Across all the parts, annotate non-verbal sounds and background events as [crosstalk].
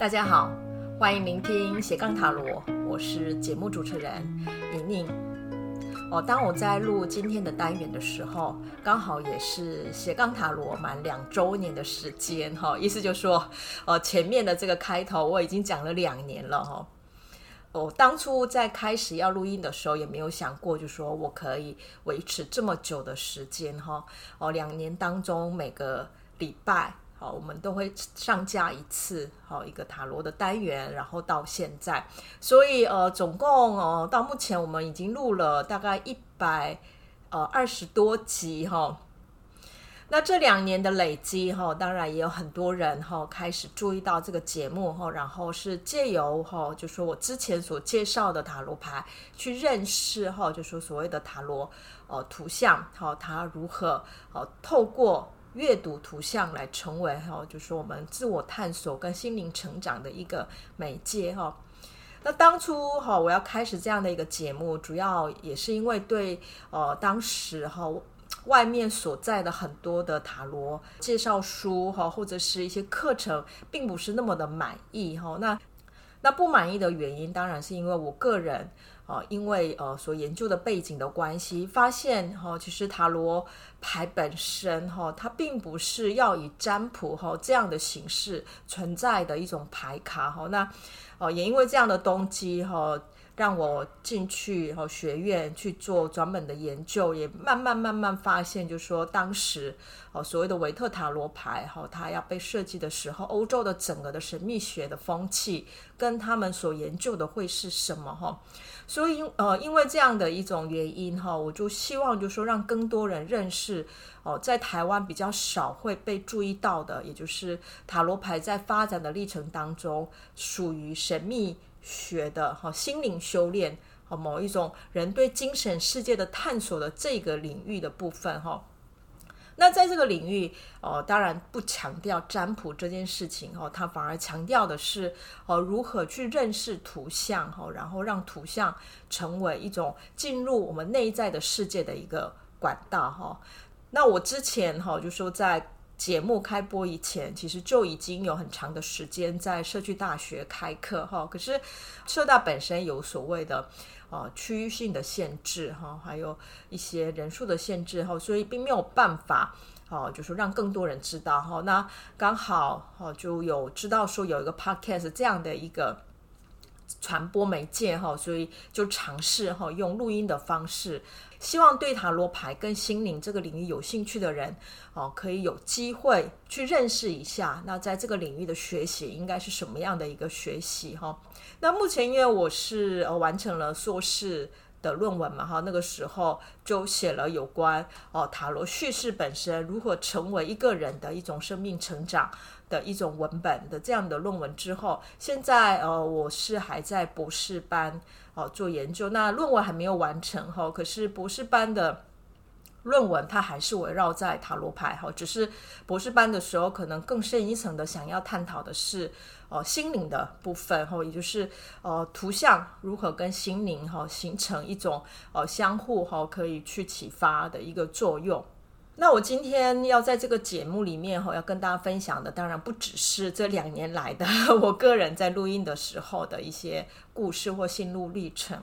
大家好，欢迎聆听斜杠塔罗，我是节目主持人宁宁。哦，当我在录今天的单元的时候，刚好也是斜杠塔罗满两周年的时间哈，意思就是说，呃，前面的这个开头我已经讲了两年了哈。我当初在开始要录音的时候，也没有想过，就说我可以维持这么久的时间哈。哦，两年当中每个礼拜。好，我们都会上架一次，好一个塔罗的单元，然后到现在，所以呃，总共哦，到目前我们已经录了大概一百呃二十多集哈。那这两年的累积哈，当然也有很多人哈开始注意到这个节目哈，然后是借由哈，就说我之前所介绍的塔罗牌去认识哈，就说所谓的塔罗呃图像哈，它如何呃透过。阅读图像来成为哈，就是我们自我探索跟心灵成长的一个媒介哈。那当初哈，我要开始这样的一个节目，主要也是因为对呃当时哈外面所在的很多的塔罗介绍书哈，或者是一些课程，并不是那么的满意哈。那那不满意的原因，当然是因为我个人。哦，因为呃所研究的背景的关系，发现哈，其实塔罗牌本身哈，它并不是要以占卜哈这样的形式存在的一种牌卡哈。那哦，也因为这样的动机哈。让我进去哈学院去做专门的研究，也慢慢慢慢发现，就是说当时哦所谓的维特塔罗牌哈，它要被设计的时候，欧洲的整个的神秘学的风气跟他们所研究的会是什么哈？所以呃因为这样的一种原因哈，我就希望就说让更多人认识哦，在台湾比较少会被注意到的，也就是塔罗牌在发展的历程当中属于神秘。学的哈心灵修炼和某一种人对精神世界的探索的这个领域的部分哈，那在这个领域哦，当然不强调占卜这件事情哦，它反而强调的是哦如何去认识图像哈，然后让图像成为一种进入我们内在的世界的一个管道哈。那我之前哈就说在。节目开播以前，其实就已经有很长的时间在社区大学开课哈。可是社大本身有所谓的呃区域性的限制哈，还有一些人数的限制哈，所以并没有办法哦，就是让更多人知道哈。那刚好哦，就有知道说有一个 podcast 这样的一个传播媒介哈，所以就尝试哈用录音的方式。希望对塔罗牌跟心灵这个领域有兴趣的人，哦，可以有机会去认识一下。那在这个领域的学习应该是什么样的一个学习？哈，那目前因为我是呃完成了硕士的论文嘛，哈，那个时候就写了有关哦塔罗叙事本身如何成为一个人的一种生命成长的一种文本的这样的论文之后，现在呃我是还在博士班。哦，做研究，那论文还没有完成哈，可是博士班的论文它还是围绕在塔罗牌哈，只是博士班的时候可能更深一层的想要探讨的是哦心灵的部分哈，也就是呃图像如何跟心灵哈形成一种呃相互哈可以去启发的一个作用。那我今天要在这个节目里面哈，要跟大家分享的，当然不只是这两年来的 [laughs] 我个人在录音的时候的一些故事或心路历程。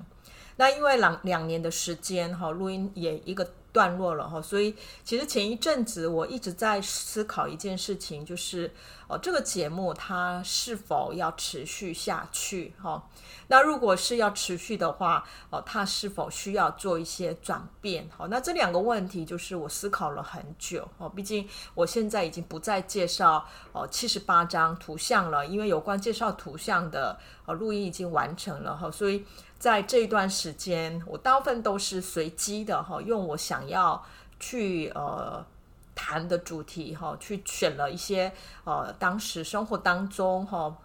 那因为两两年的时间哈，录音也一个段落了哈，所以其实前一阵子我一直在思考一件事情，就是哦，这个节目它是否要持续下去哈？那如果是要持续的话，哦，它是否需要做一些转变？好，那这两个问题就是我思考了很久哦。毕竟我现在已经不再介绍哦七十八张图像了，因为有关介绍图像的哦录音已经完成了哈。所以在这一段时间，我大部分都是随机的哈，用我想要去呃谈的主题哈，去选了一些呃当时生活当中哈。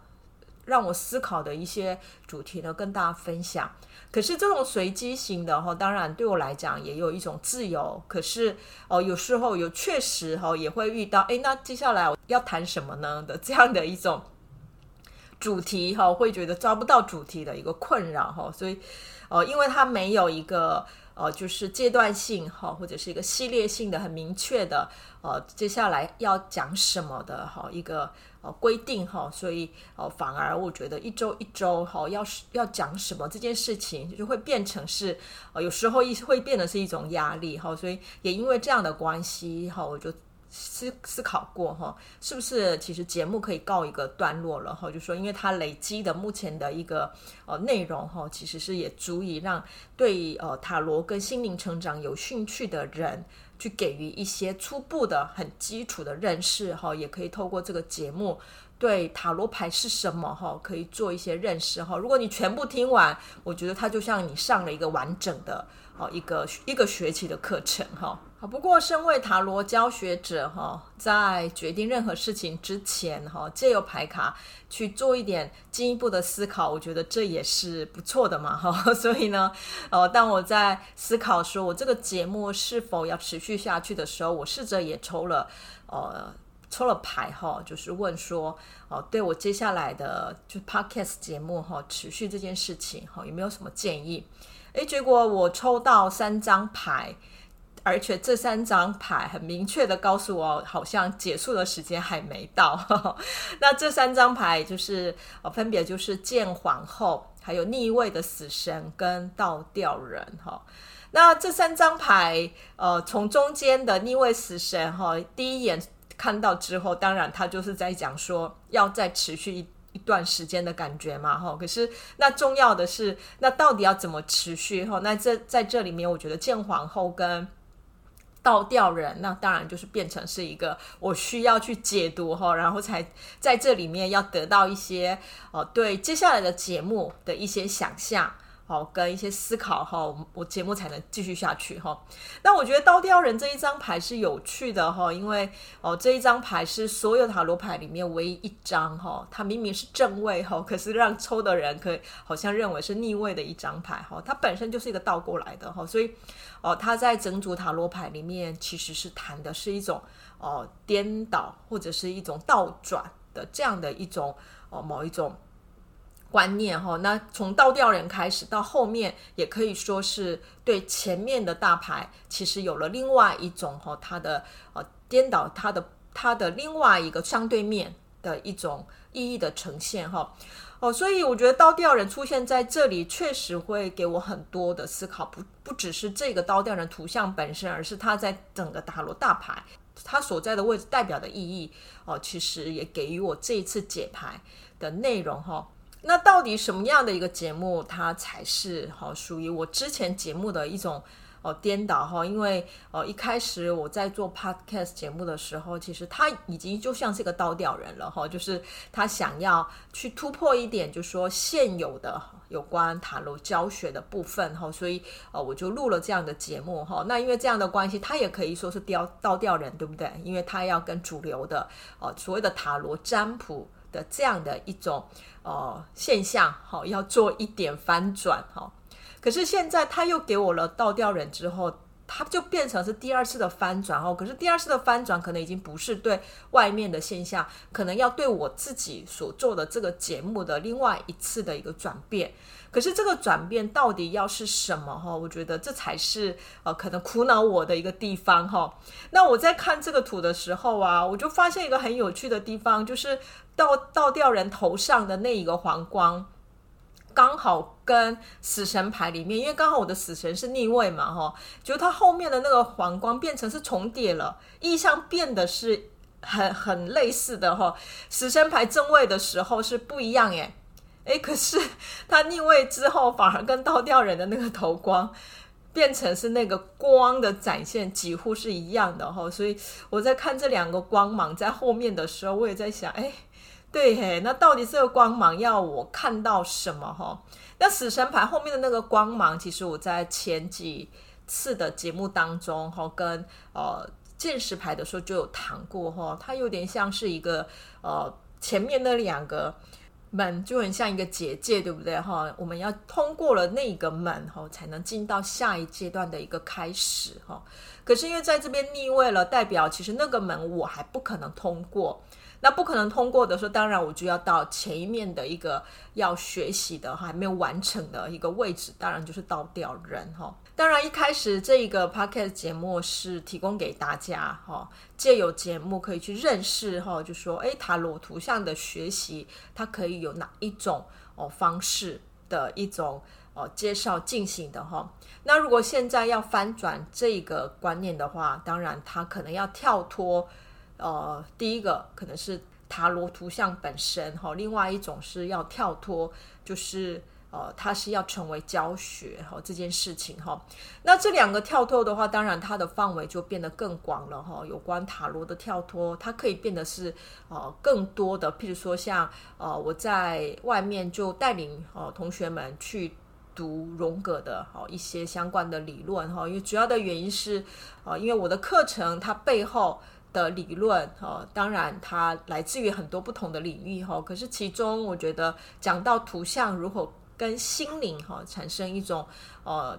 让我思考的一些主题呢，跟大家分享。可是这种随机型的哈，当然对我来讲也有一种自由。可是哦，有时候有确实哈，也会遇到哎，那接下来我要谈什么呢的这样的一种主题哈，会觉得抓不到主题的一个困扰哈。所以哦，因为它没有一个呃，就是阶段性哈，或者是一个系列性的很明确的，呃，接下来要讲什么的哈一个呃规定哈，所以呃反而我觉得一周一周哈要是要讲什么这件事情就会变成是呃有时候一会变得是一种压力哈，所以也因为这样的关系哈，我就。思思考过哈，是不是其实节目可以告一个段落了哈？就说因为它累积的目前的一个呃内容哈，其实是也足以让对呃塔罗跟心灵成长有兴趣的人去给予一些初步的很基础的认识哈，也可以透过这个节目对塔罗牌是什么哈，可以做一些认识哈。如果你全部听完，我觉得它就像你上了一个完整的哦一个一个学期的课程哈。好不过，身为塔罗教学者哈，在决定任何事情之前哈，借由牌卡去做一点进一步的思考，我觉得这也是不错的嘛哈。[laughs] 所以呢，呃，当我在思考说我这个节目是否要持续下去的时候，我试着也抽了呃抽了牌哈，就是问说哦，对我接下来的就 Podcast 节目哈持续这件事情哈有没有什么建议？诶，结果我抽到三张牌。而且这三张牌很明确的告诉我，好像结束的时间还没到。[laughs] 那这三张牌就是，呃，分别就是剑皇后，还有逆位的死神跟倒吊人。哈，那这三张牌，呃，从中间的逆位死神，哈，第一眼看到之后，当然他就是在讲说要再持续一一段时间的感觉嘛。哈，可是那重要的是，那到底要怎么持续？哈，那这在这里面，我觉得见皇后跟倒吊人，那当然就是变成是一个我需要去解读哈，然后才在这里面要得到一些哦，对接下来的节目的一些想象。好，跟一些思考哈，我节目才能继续下去哈。那我觉得倒吊人这一张牌是有趣的哈，因为哦这一张牌是所有塔罗牌里面唯一一张哈，它明明是正位哈，可是让抽的人可以好像认为是逆位的一张牌哈，它本身就是一个倒过来的哈，所以哦它在整组塔罗牌里面其实是谈的是一种哦颠倒或者是一种倒转的这样的一种哦某一种。观念哈，那从倒吊人开始到后面，也可以说是对前面的大牌，其实有了另外一种哈，它的呃颠倒，它的它的另外一个相对面的一种意义的呈现哈哦，所以我觉得倒吊人出现在这里，确实会给我很多的思考，不不只是这个倒吊人图像本身，而是它在整个塔罗大牌它所在的位置代表的意义哦，其实也给予我这一次解牌的内容哈。那到底什么样的一个节目，它才是好属于我之前节目的一种哦颠倒哈？因为哦一开始我在做 podcast 节目的时候，其实他已经就像是一个倒吊人了哈，就是他想要去突破一点，就说现有的有关塔罗教学的部分哈，所以哦我就录了这样的节目哈。那因为这样的关系，他也可以说是吊倒吊人，对不对？因为他要跟主流的哦所谓的塔罗占卜的这样的一种。呃，现象好，要做一点反转哈。可是现在他又给我了倒吊人之后，它就变成是第二次的翻转哦。可是第二次的翻转可能已经不是对外面的现象，可能要对我自己所做的这个节目的另外一次的一个转变。可是这个转变到底要是什么哈？我觉得这才是呃可能苦恼我的一个地方哈。那我在看这个图的时候啊，我就发现一个很有趣的地方，就是。倒倒吊人头上的那一个皇冠，刚好跟死神牌里面，因为刚好我的死神是逆位嘛，哈，就它后面的那个皇冠变成是重叠了，意象变得是很很类似的哈。死神牌正位的时候是不一样耶，诶，可是它逆位之后，反而跟倒吊人的那个头光变成是那个光的展现，几乎是一样的哈。所以我在看这两个光芒在后面的时候，我也在想，诶。对嘿，那到底这个光芒要我看到什么哈？那死神牌后面的那个光芒，其实我在前几次的节目当中哈，跟呃剑士牌的时候就有谈过哈，它有点像是一个呃前面那两个门就很像一个结界，对不对哈？我们要通过了那个门哈，才能进到下一阶段的一个开始哈。可是因为在这边逆位了，代表其实那个门我还不可能通过。那不可能通过的时候，当然我就要到前一面的一个要学习的还没有完成的一个位置，当然就是倒吊人哈。当然，一开始这个 podcast 节目是提供给大家哈，借由节目可以去认识哈，就说诶，塔罗图像的学习，它可以有哪一种哦方式的一种哦介绍进行的哈。那如果现在要翻转这个观念的话，当然它可能要跳脱，呃，第一个可能是塔罗图像本身哈，另外一种是要跳脱，就是。呃，它是要成为教学哈、这件事情哈、那这两个跳脱的话，当然它的范围就变得更广了哈、有关塔罗的跳脱，它可以变得是呃更多的，譬如说像呃我在外面就带领呃同学们去读荣格的哈、哦、一些相关的理论哈、因为主要的原因是呃因为我的课程它背后的理论哈、哦，当然它来自于很多不同的领域哈、可是其中我觉得讲到图像如何。跟心灵哈、产生一种呃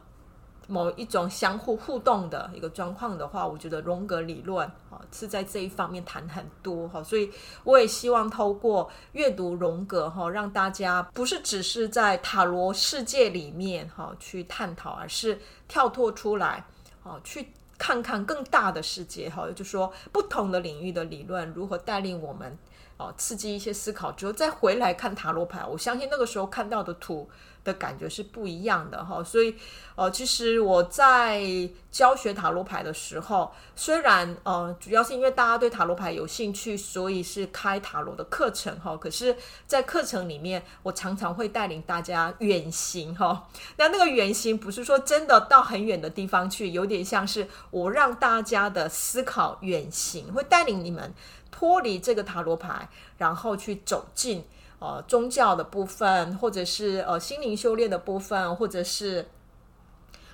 某一种相互互动的一个状况的话，我觉得荣格理论啊、是在这一方面谈很多哈、所以我也希望透过阅读荣格哈、让大家不是只是在塔罗世界里面哈、去探讨，而是跳脱出来哦，去看看更大的世界哈，就说不同的领域的理论如何带领我们。哦，刺激一些思考之后，再回来看塔罗牌，我相信那个时候看到的图的感觉是不一样的哈。所以，呃，其实我在教学塔罗牌的时候，虽然呃，主要是因为大家对塔罗牌有兴趣，所以是开塔罗的课程哈。可是，在课程里面，我常常会带领大家远行哈。那那个远行不是说真的到很远的地方去，有点像是我让大家的思考远行，会带领你们。脱离这个塔罗牌，然后去走进呃宗教的部分，或者是呃心灵修炼的部分，或者是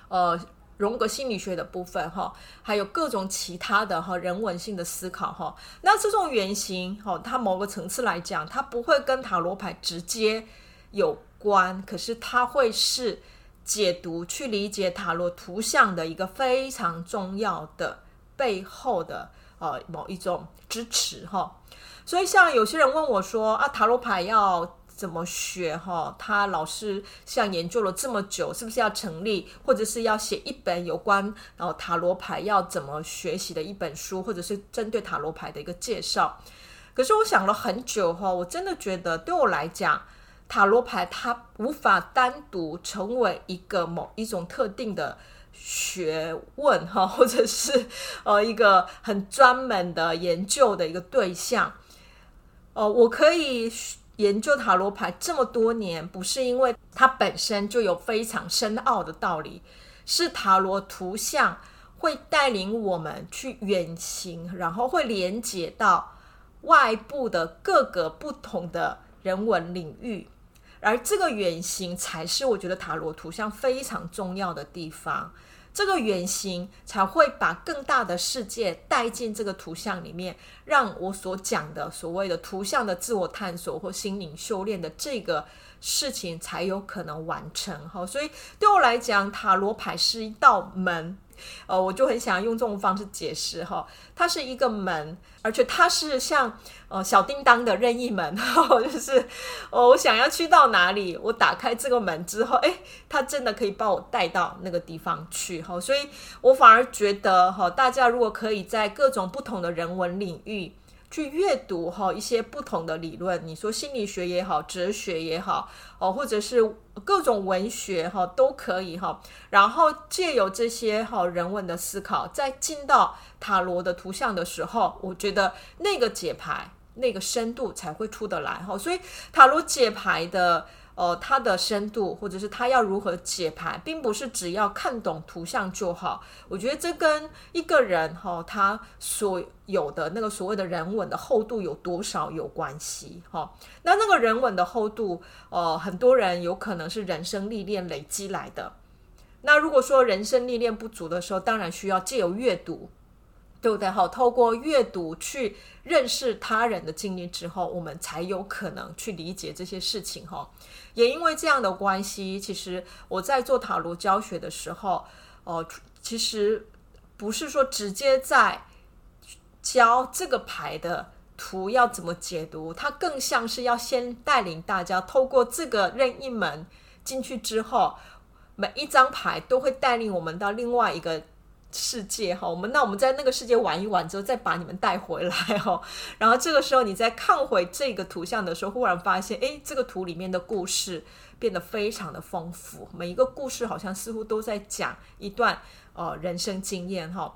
呃荣格心理学的部分哈，还有各种其他的哈人文性的思考哈。那这种原型哈，它某个层次来讲，它不会跟塔罗牌直接有关，可是它会是解读去理解塔罗图像的一个非常重要的背后的。呃，某一种支持哈，所以像有些人问我说啊，塔罗牌要怎么学哈？他老师像研究了这么久，是不是要成立，或者是要写一本有关然后塔罗牌要怎么学习的一本书，或者是针对塔罗牌的一个介绍？可是我想了很久哈，我真的觉得对我来讲，塔罗牌它无法单独成为一个某一种特定的。学问哈，[laughs] 或者是呃一个很专门的研究的一个对象，哦，我可以研究塔罗牌这么多年，不是因为它本身就有非常深奥的道理，是塔罗图像会带领我们去远行，然后会连接到外部的各个不同的人文领域，而这个远行才是我觉得塔罗图像非常重要的地方。这个远行才会把更大的世界带进这个图像里面，让我所讲的所谓的图像的自我探索或心灵修炼的这个事情才有可能完成。哈，所以对我来讲，塔罗牌是一道门。呃，我就很想用这种方式解释哈，它是一个门，而且它是像呃小叮当的任意门哈，[laughs] 就是哦我想要去到哪里，我打开这个门之后，诶，它真的可以把我带到那个地方去哈，所以我反而觉得哈，大家如果可以在各种不同的人文领域。去阅读哈一些不同的理论，你说心理学也好，哲学也好，哦，或者是各种文学哈都可以哈。然后借由这些哈人文的思考，在进到塔罗的图像的时候，我觉得那个解牌那个深度才会出得来哈。所以塔罗解牌的。呃，它的深度，或者是它要如何解牌，并不是只要看懂图像就好。我觉得这跟一个人哈、哦，他所有的那个所谓的人文的厚度有多少有关系哈、哦。那那个人文的厚度，呃，很多人有可能是人生历练累积来的。那如果说人生历练不足的时候，当然需要借由阅读。对不对？好，透过阅读去认识他人的经历之后，我们才有可能去理解这些事情。哈，也因为这样的关系，其实我在做塔罗教学的时候，哦，其实不是说直接在教这个牌的图要怎么解读，它更像是要先带领大家透过这个任意门进去之后。每一张牌都会带领我们到另外一个世界哈。我们那我们在那个世界玩一玩之后，再把你们带回来哈。[laughs] 然后这个时候你再看回这个图像的时候，忽然发现，哎，这个图里面的故事变得非常的丰富。每一个故事好像似乎都在讲一段呃人生经验哈。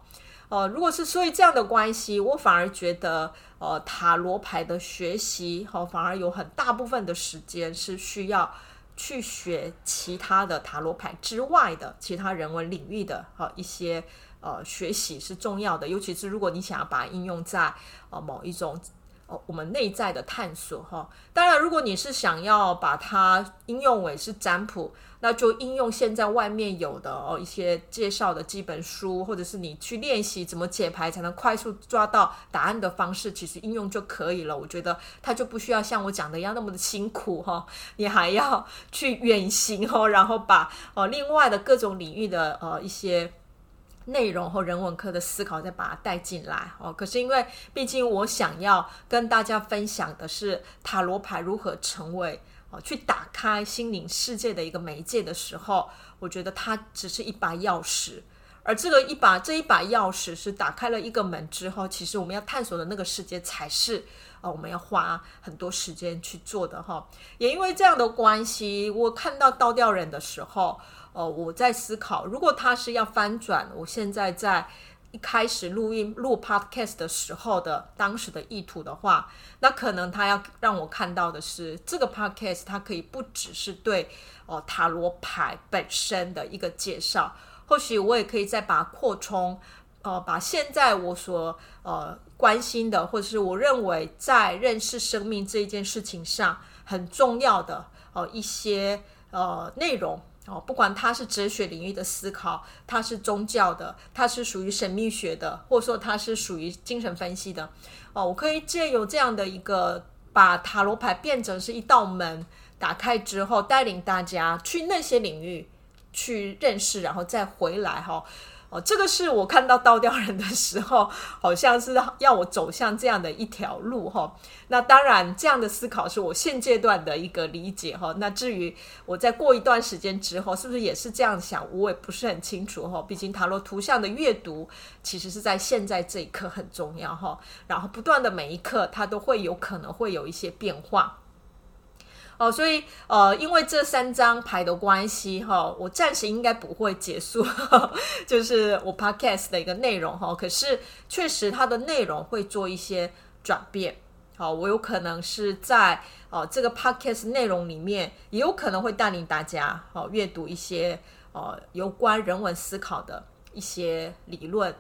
呃，如果是所以这样的关系，我反而觉得，呃，塔罗牌的学习，哈、反而有很大部分的时间是需要去学其他的塔罗牌之外的其他人文领域的，哈、哦，一些呃学习是重要的，尤其是如果你想要把它应用在呃某一种。哦，我们内在的探索哈，当然，如果你是想要把它应用为是占卜，那就应用现在外面有的哦一些介绍的基本书，或者是你去练习怎么解牌才能快速抓到答案的方式，其实应用就可以了。我觉得它就不需要像我讲的一样那么的辛苦哈，[laughs] 你还要去远行哦，然后把哦另外的各种领域的呃一些。内容和人文科的思考，再把它带进来哦。可是因为毕竟我想要跟大家分享的是塔罗牌如何成为哦，去打开心灵世界的一个媒介的时候，我觉得它只是一把钥匙，而这个一把这一把钥匙是打开了一个门之后，其实我们要探索的那个世界才是哦，我们要花很多时间去做的哈。也因为这样的关系，我看到倒吊人的时候。哦，我在思考，如果他是要翻转，我现在在一开始录音录 podcast 的时候的当时的意图的话，那可能他要让我看到的是，这个 podcast 它可以不只是对哦塔罗牌本身的一个介绍，或许我也可以再把它扩充，呃，把现在我所呃关心的，或者是我认为在认识生命这一件事情上很重要的、呃、一些呃内容。哦，不管它是哲学领域的思考，它是宗教的，它是属于神秘学的，或者说它是属于精神分析的，哦，我可以借由这样的一个把塔罗牌变成是一道门，打开之后，带领大家去那些领域去认识，然后再回来哈。哦，哦这个是我看到倒吊人的时候，好像是要我走向这样的一条路哈。那当然，这样的思考是我现阶段的一个理解哈。那至于我在过一段时间之后，是不是也是这样想，我也不是很清楚哈。毕竟塔罗图像的阅读，其实是在现在这一刻很重要哈。然后不断的每一刻，它都会有可能会有一些变化。哦，所以呃，因为这三张牌的关系哈，我暂时应该不会结束，[laughs] 就是我 podcast 的一个内容哈。可是确实它的内容会做一些转变。好，我有可能是在哦这个 podcast 内容里面，也有可能会带领大家哦阅读一些哦有关人文思考的一些理论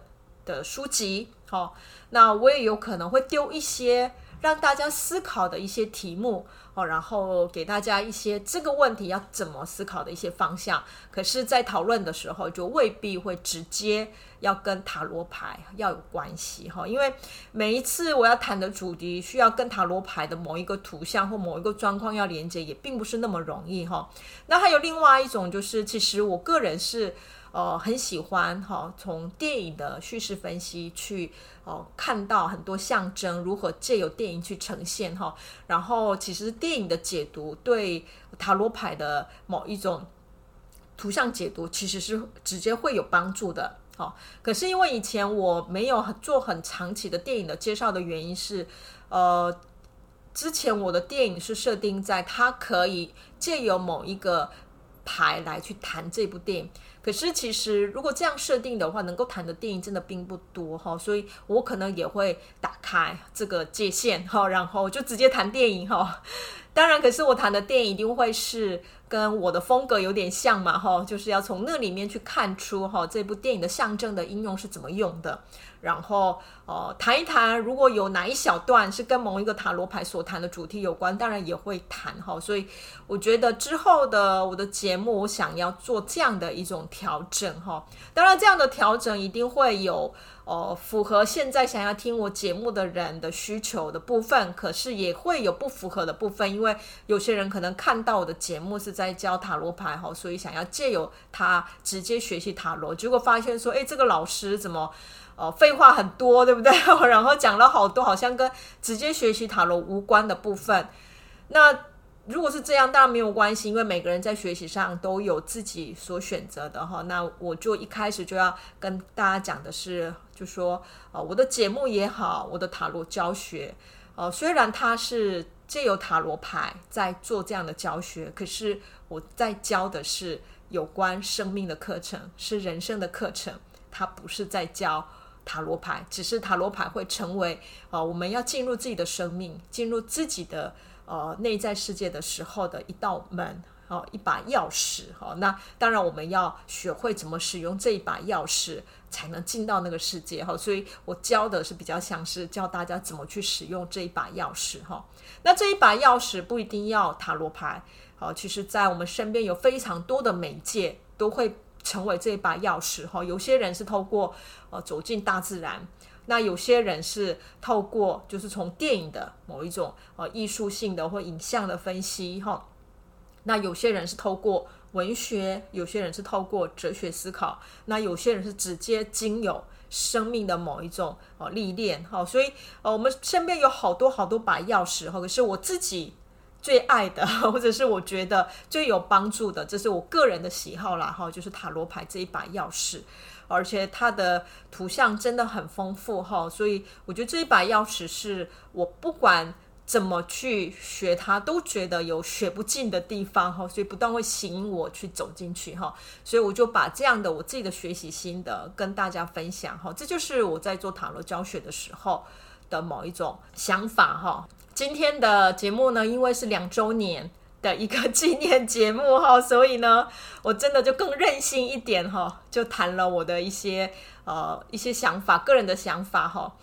的书籍。好，那我也有可能会丢一些让大家思考的一些题目。哦，然后给大家一些这个问题要怎么思考的一些方向。可是，在讨论的时候，就未必会直接要跟塔罗牌要有关系哈。因为每一次我要谈的主题需要跟塔罗牌的某一个图像或某一个状况要连接，也并不是那么容易哈。那还有另外一种，就是其实我个人是。呃，很喜欢哈，从电影的叙事分析去哦，看到很多象征如何借由电影去呈现哈。然后，其实电影的解读对塔罗牌的某一种图像解读，其实是直接会有帮助的。好，可是因为以前我没有做很长期的电影的介绍的原因是，呃，之前我的电影是设定在它可以借由某一个牌来去谈这部电影。可是，其实如果这样设定的话，能够谈的电影真的并不多哈，所以我可能也会打开这个界限哈，然后就直接谈电影哈。当然，可是我谈的电影一定会是跟我的风格有点像嘛哈，就是要从那里面去看出哈这部电影的象征的应用是怎么用的。然后，呃，谈一谈，如果有哪一小段是跟某一个塔罗牌所谈的主题有关，当然也会谈哈。所以，我觉得之后的我的节目，我想要做这样的一种调整哈。当然，这样的调整一定会有，呃，符合现在想要听我节目的人的需求的部分，可是也会有不符合的部分，因为有些人可能看到我的节目是在教塔罗牌哈，所以想要借由他直接学习塔罗，结果发现说，诶，这个老师怎么？哦，废话很多，对不对？[laughs] 然后讲了好多，好像跟直接学习塔罗无关的部分。那如果是这样，当然没有关系，因为每个人在学习上都有自己所选择的哈。那我就一开始就要跟大家讲的是，就说呃，我的节目也好，我的塔罗教学，呃，虽然它是借由塔罗牌在做这样的教学，可是我在教的是有关生命的课程，是人生的课程，它不是在教塔罗牌，只是塔罗牌会成为呃，我们要进入自己的生命，进入自己的。呃，内在世界的时候的一道门，哦，一把钥匙，哦，那当然我们要学会怎么使用这一把钥匙，才能进到那个世界，哈，所以我教的是比较像是教大家怎么去使用这一把钥匙，哈，那这一把钥匙不一定要塔罗牌，好，其实在我们身边有非常多的媒介都会成为这把钥匙，哈，有些人是透过呃走进大自然。那有些人是透过，就是从电影的某一种呃艺术性的或影像的分析哈。那有些人是透过文学，有些人是透过哲学思考，那有些人是直接经由生命的某一种呃历练哈。所以呃我们身边有好多好多把钥匙哈，可是我自己最爱的，[laughs] 或者是我觉得最有帮助的，这是我个人的喜好啦哈，就是塔罗牌这一把钥匙。而且它的图像真的很丰富哈，所以我觉得这一把钥匙是我不管怎么去学它，都觉得有学不尽的地方哈，所以不断会吸引我去走进去哈，所以我就把这样的我自己的学习心得跟大家分享哈，这就是我在做塔罗教学的时候的某一种想法哈。今天的节目呢，因为是两周年。的一个纪念节目哈，[laughs] 所以呢，我真的就更任性一点哈，就谈了我的一些呃一些想法，个人的想法哈。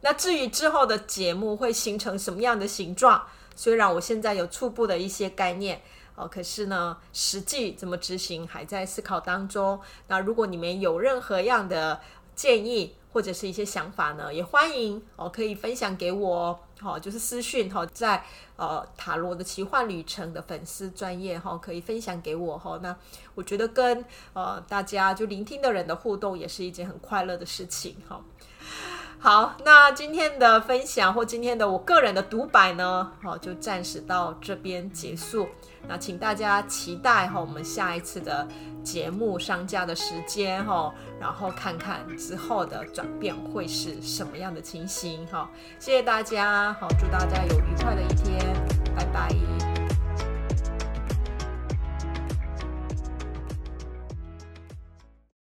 那至于之后的节目会形成什么样的形状，虽然我现在有初步的一些概念哦，可是呢，实际怎么执行还在思考当中。那如果你们有任何样的建议，或者是一些想法呢，也欢迎哦，可以分享给我，好，就是私讯哈，在呃塔罗的奇幻旅程的粉丝专业哈，可以分享给我哈。那我觉得跟呃大家就聆听的人的互动，也是一件很快乐的事情哈。好，那今天的分享或今天的我个人的独白呢，好，就暂时到这边结束。那请大家期待哈，我们下一次的节目上架的时间哈，然后看看之后的转变会是什么样的情形哈。谢谢大家，好，祝大家有愉快的一天，拜拜。